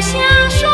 想说。